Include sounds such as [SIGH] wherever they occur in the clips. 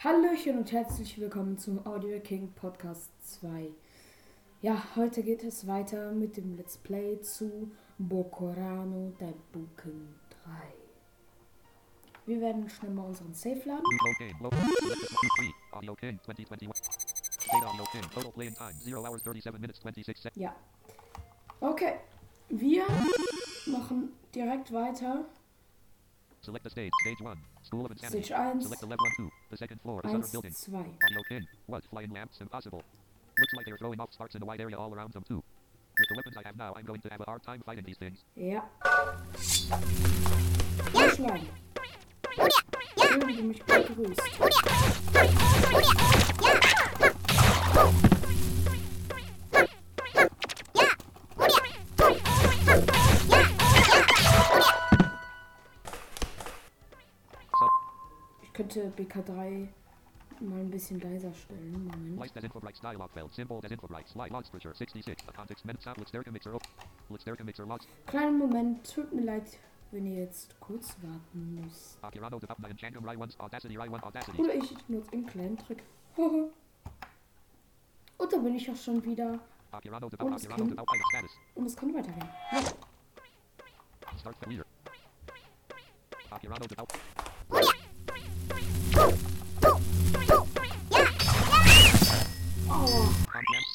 Hallöchen und herzlich willkommen zum Audio King Podcast 2. Ja, heute geht es weiter mit dem Let's Play zu Bokorano der Daibuken 3. Wir werden schnell mal unseren Safe laden. Ja. Okay. Wir machen direkt weiter Select the stage. Stage 1. School of Insanity. Stage Select the level 1, 2. The second floor. The southern building. 2. Audio in. What? Flying lamps? Impossible. Looks like they're throwing off sparks in the wide area all around them too. With the weapons I have now, I'm going to have a hard time fighting these things. Yeah. Vorschlagen. Irgendwie mich könnte BK3 mal ein bisschen leiser stellen. Moment. Lights Desinfo Brights Dialog Symbol Desinfo Brights. Light Logs Preacher 66. A Context Mem Tab Lixterica Mixer. Oh, Lixterica Mixer Logs. Kleinen Moment. Tut mir leid, wenn ihr jetzt kurz warten müsst. Akirano Development Enchantum Rai 1 Audacity Rai 1 Audacity. Oder ich nutze einen kleinen Trick. [LAUGHS] Und da bin ich auch schon wieder. Akirano Development Akirano Development Status. Und es kann weitergehen. Ja. Start Failure. Akirano Development.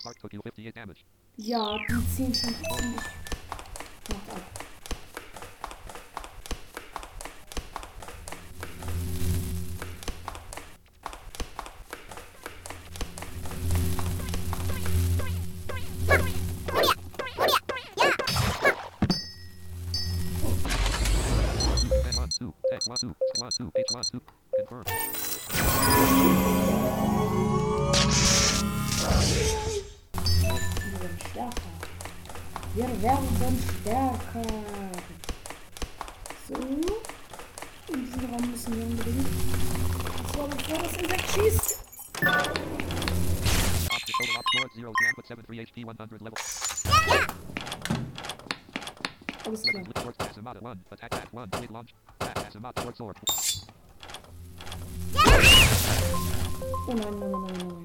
Smart cookie 58 damage. Ja, die 10 confirm. werden stärker. So. In diesen Raum müssen wir unbedingt. So, aber bevor das Insekt schießt. Ja. Alles klar. Oh nein, nein, nein, nein, nein.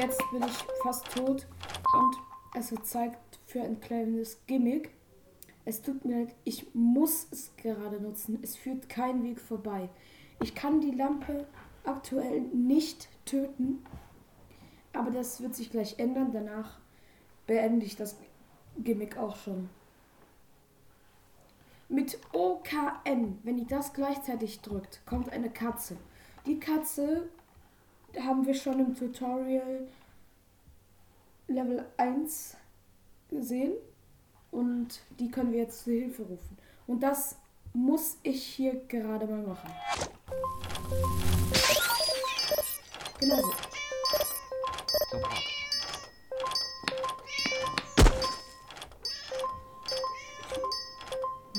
Jetzt bin ich fast tot und es wird Zeit für ein kleines Gimmick. Es tut mir leid, ich muss es gerade nutzen. Es führt kein Weg vorbei. Ich kann die Lampe aktuell nicht töten, aber das wird sich gleich ändern. Danach beende ich das Gimmick auch schon. Mit OKN, wenn ihr das gleichzeitig drückt, kommt eine Katze. Die Katze haben wir schon im Tutorial Level 1 gesehen und die können wir jetzt zur Hilfe rufen. Und das muss ich hier gerade mal machen. Genau so.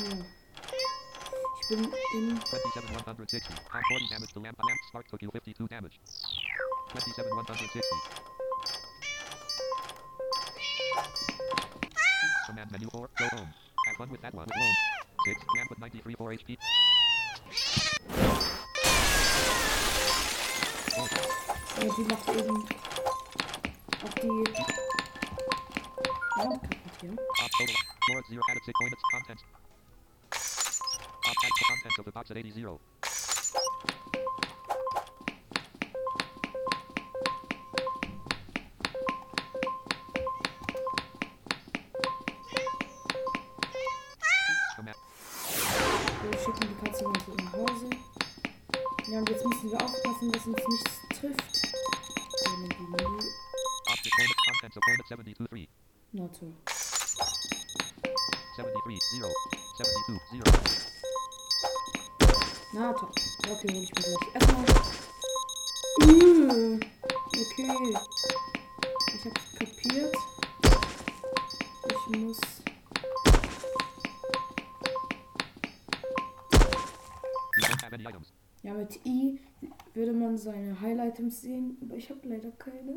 Hm. Ich bin in... 27, 160. damage to lamp. Lamp spark took you 52 damage. 27, 1060. Command menu 4, go home. Have fun with that one with 6, ramp with 93, 4 HP. Oh. Äh, macht eben auf die... Ja, total, more 0 added 6 points, content. Op add content of the box at 80, 0. Ja, und jetzt müssen wir aufpassen, dass uns nichts trifft. Not to. 73, 0, 72, 0. Na, top. Okay, hol ich mir gleich. Okay.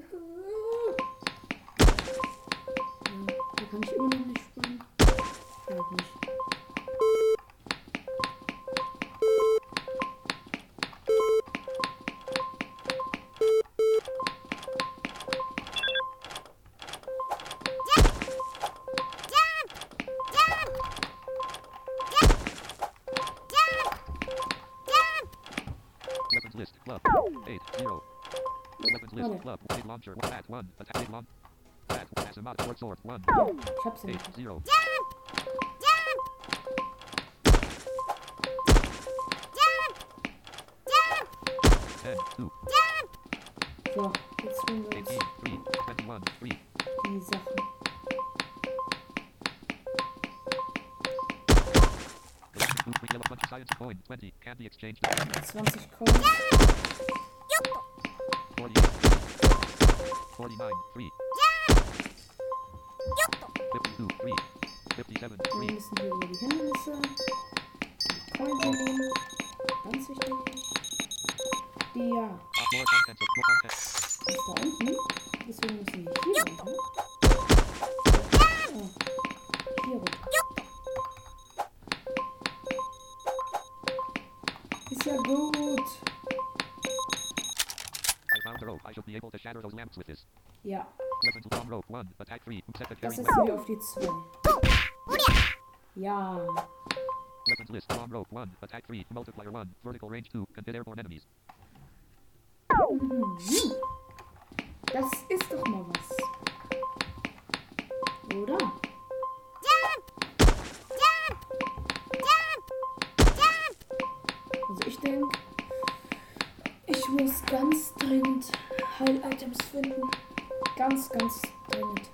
launcher. One at one. Attack launch. At one. Asimov sword sword. One. Jump. Jump. Ten, two. Jump! So, jetzt tun wir uns. 18, 3, 21, 3. Die Sachen. Science coin, 20, candy exchange. 20 Coins. Yeah. Ja! Juckt Wir müssen hier die Hindernisse. Coin oh. nehmen. Ganz wichtig. Die ja. Ist da unten. Deswegen müssen wir hier runter. Ja! Oh. Hier runter. be able to shatter those lamps with this. Ja. Weapons bomb rope one, attack three, second Das ist wie auf die 2. Ja. Weapons list, bomb rope one, attack three, multiplier one, vertical range two, and hit airborne enemies. Mhm. Das ist doch mal was. Oder? Also ich denke, ich muss ganz dringend Heil-Items finden. Ganz, ganz dringend.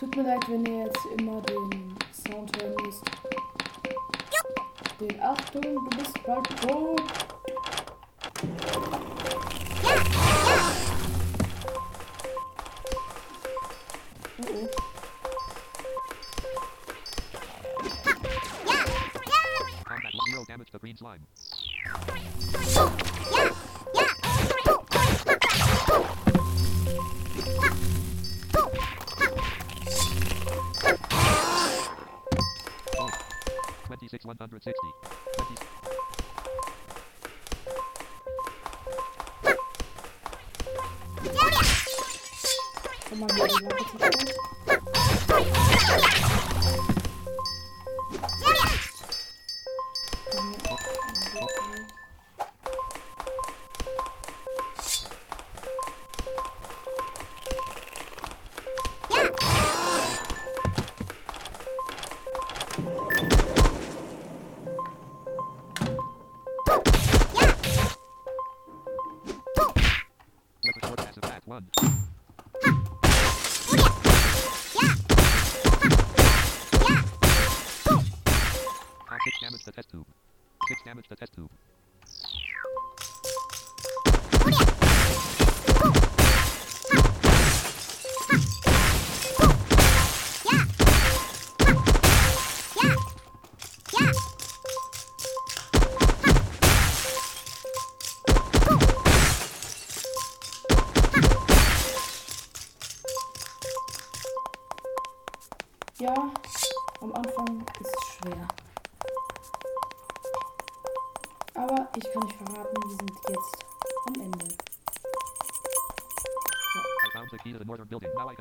Tut mir leid, wenn ihr jetzt immer den Sound hören müsst. Den Achtung, du bist bald tot. 160. Six damage to test tube. Six damage to test tube.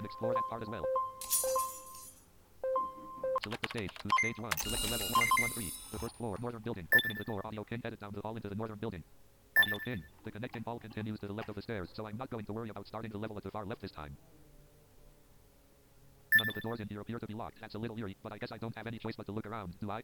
explore that part as well. Select the stage. Stage 1. Select the level 113. The first floor. Northern building. Opening the door. Audio can edit down the hall into the northern building. Audio in, The connecting hall continues to the left of the stairs, so I'm not going to worry about starting the level at the far left this time. None of the doors in here appear to be locked. That's a little eerie, but I guess I don't have any choice but to look around, do I?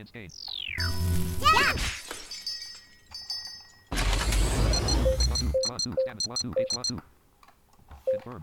Experience game. Yeah. Confirm.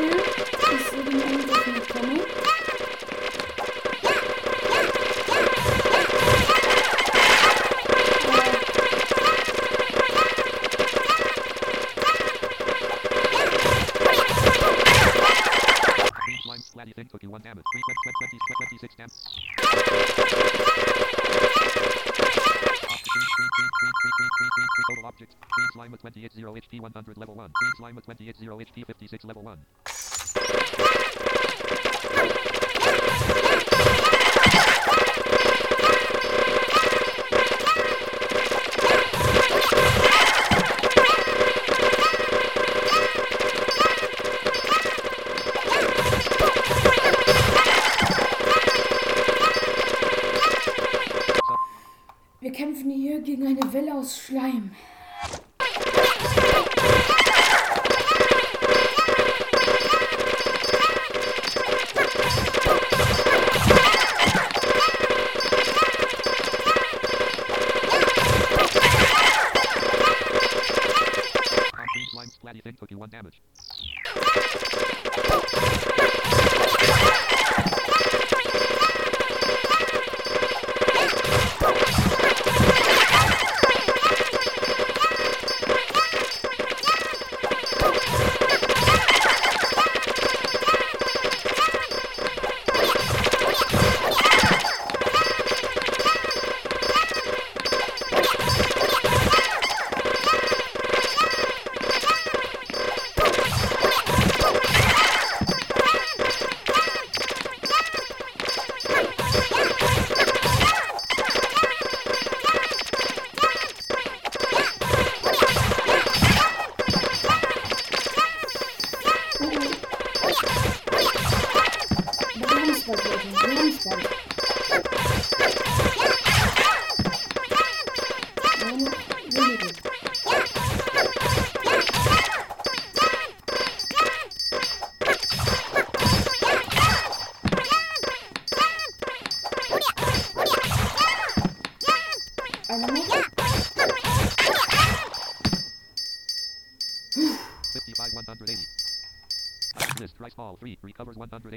Seslerimi en level 1. [LAUGHS]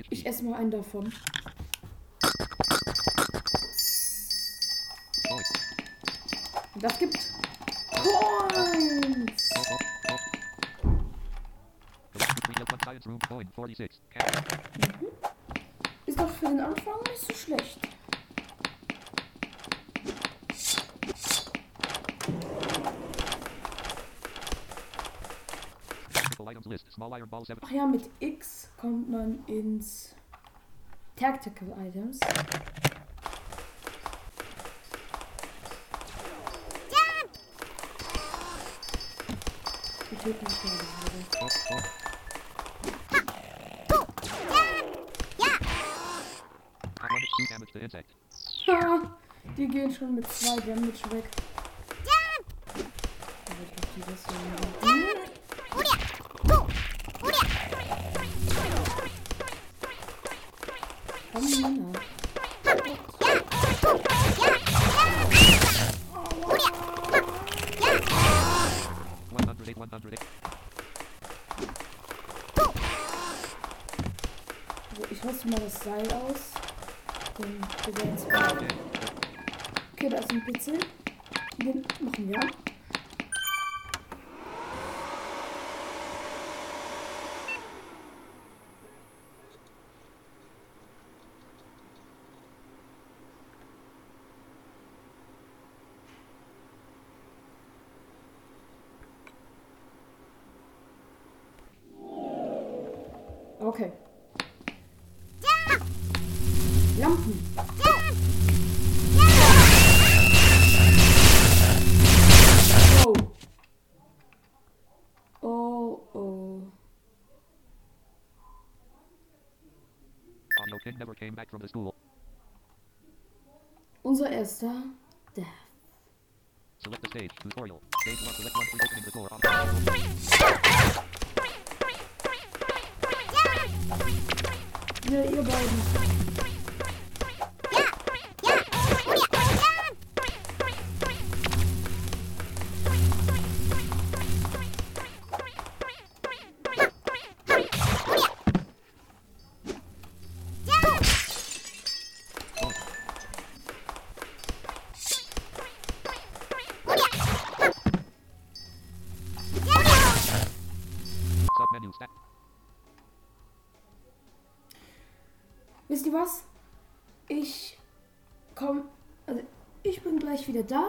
Ich esse mal einen davon. Das gibt Coins. Mhm. Ist doch für den Anfang nicht so schlecht. Ach ja, mit kommt man ins Tactical Items. Ja. Oh, oh. Ah, die gehen schon mit zwei Damage weg. Ja. aus dem PC. Den machen wir. is the death? Select the stage. Tutorial. Stage one. Select one. Opening the door. wieder da.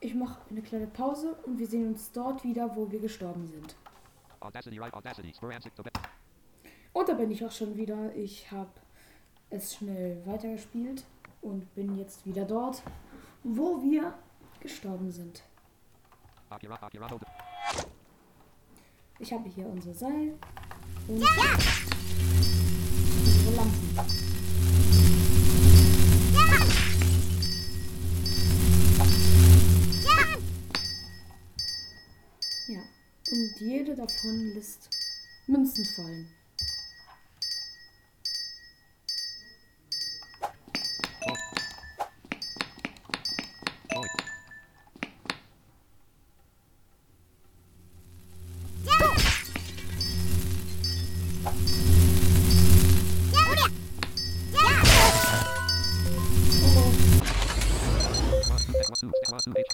Ich mache eine kleine Pause und wir sehen uns dort wieder, wo wir gestorben sind. Und da bin ich auch schon wieder. Ich habe es schnell weitergespielt und bin jetzt wieder dort, wo wir gestorben sind. Ich habe hier unser Seil und unsere Lampen. jede davon lässt Münzen fallen.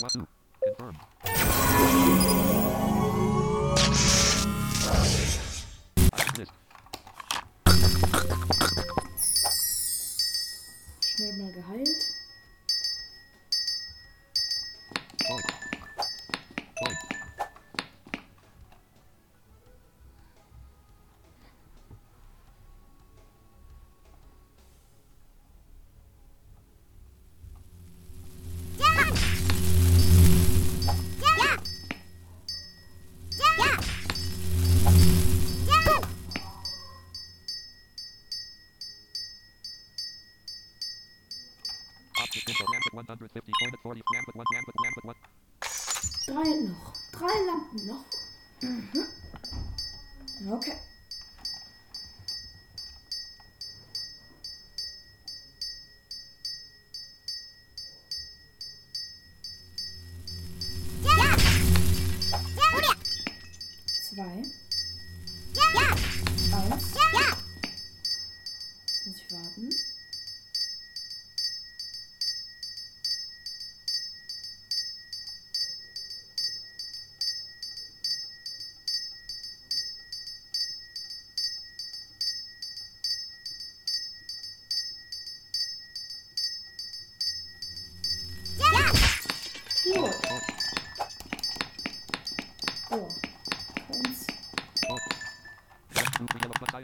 Confirm.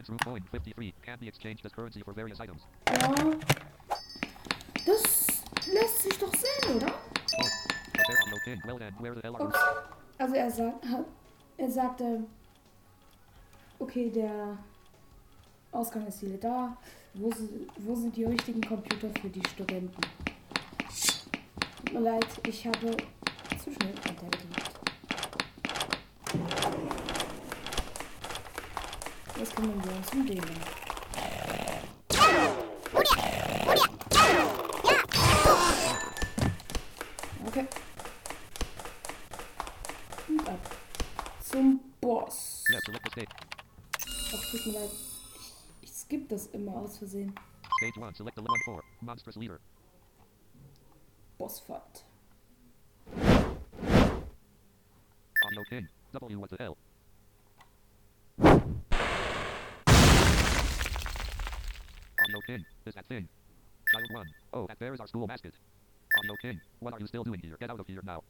Ja. Das lässt sich doch sehen, oder? Ups. Also er sagt, er sagte, okay, der Ausgang ist hier da. Wo, wo sind die richtigen Computer für die Studenten? Tut mir leid, ich habe zu schnell runtergedrückt. Jetzt kommen wir zum Dömen. Okay. Und ab. Zum Boss. Ach, oh, tut mir leid. Ich, ich das immer aus Versehen. Stage 1, select the level 4. Monstrous Leader. Bossfight. Audio pin. W what the hell? King, is that thing? Child 1. Oh, that bear is our school mascot. Audio King, what are you still doing here? Get out of here now.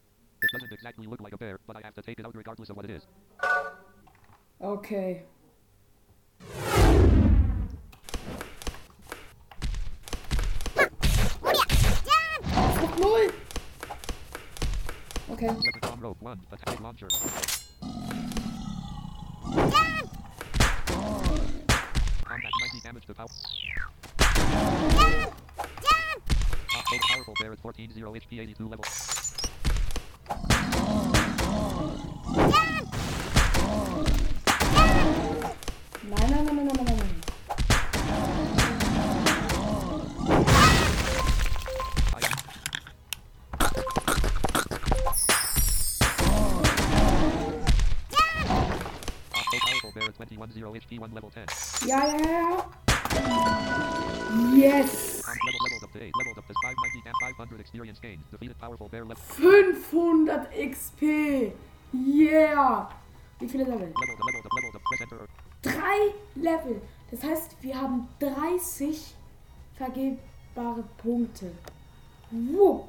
It doesn't exactly look like a bear, but I have to take it out regardless of what it is. Okay. Okay. One, attack launcher. Combat damage to power. Dad! Dad! Update powerful Barrett 140 HP 82 level. 10. Yeah, yeah, yeah. Yes! 500 XP! Yeah! Wie viele Level? Drei Level! Das heißt, wir haben 30 vergebbare Punkte. Wow!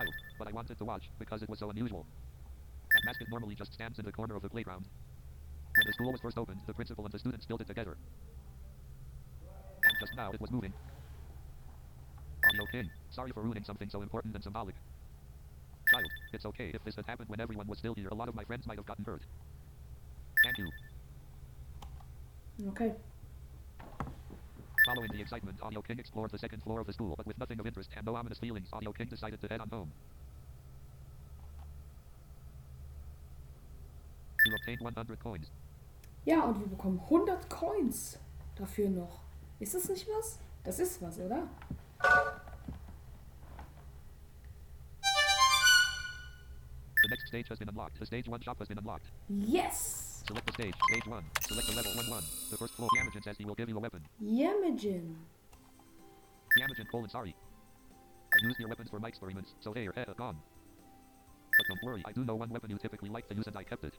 child, but I wanted to watch because it was so unusual. That basket normally just stands in the corner of the playground. When the school was first opened, the principal and the students built it together. And just now it was moving. Audio pin. Sorry for ruining something so important and symbolic. Child, it's okay if this had happened when everyone was still here. A lot of my friends might have gotten hurt. Thank you. Okay. Following the excitement, Audio King explored the second floor of the school, but with nothing of interest and no ominous feelings, Audio King decided to head on home. You obtained 100 coins. Ja, und wir bekommen 100 Coins dafür noch. Ist das nicht was? Das ist was, oder? The next stage has been unlocked. The stage one shop has been unlocked. Yes! Select the stage. Stage 1. Select the level 1 1. The first floor. Yamagen says he will give you a weapon. Yamagen. Yamagen colon sorry. I use your weapons for my experiments, so they are uh, gone. But don't worry, I do know one weapon you typically like to use and I kept it.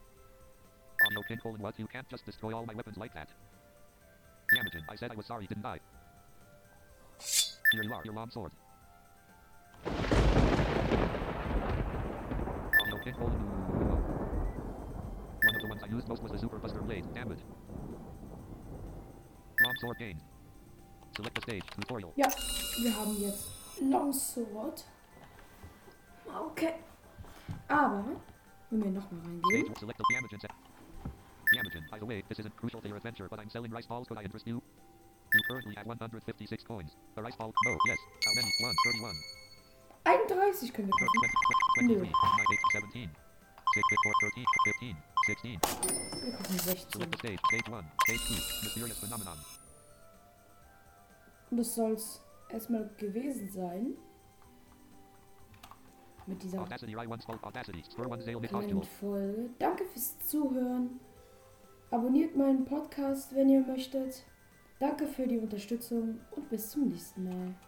Audio kin colon what? You can't just destroy all my weapons like that. Yamagen, I said I was sorry, didn't I? Here you are, your long sword. Audio kin colon used most was the Superbuster blade. Damage. Sword gain. Select the stage. Tutorial. Ja, wir haben jetzt Sword. Okay. Aber, wenn wir nochmal reingehen. Stage, Yamagen, by the way, this isn't crucial to your adventure, but I'm selling rice balls because I interest you. You currently have 156 coins. The rice ball, no, yes. How many? One 31 können wir kaufen. 23, 9, 8, 17, 6, 4, 15. 16. Wir gucken 16. Und das soll es erstmal gewesen sein. Mit dieser kleinen Folge. Danke fürs Zuhören. Abonniert meinen Podcast, wenn ihr möchtet. Danke für die Unterstützung und bis zum nächsten Mal.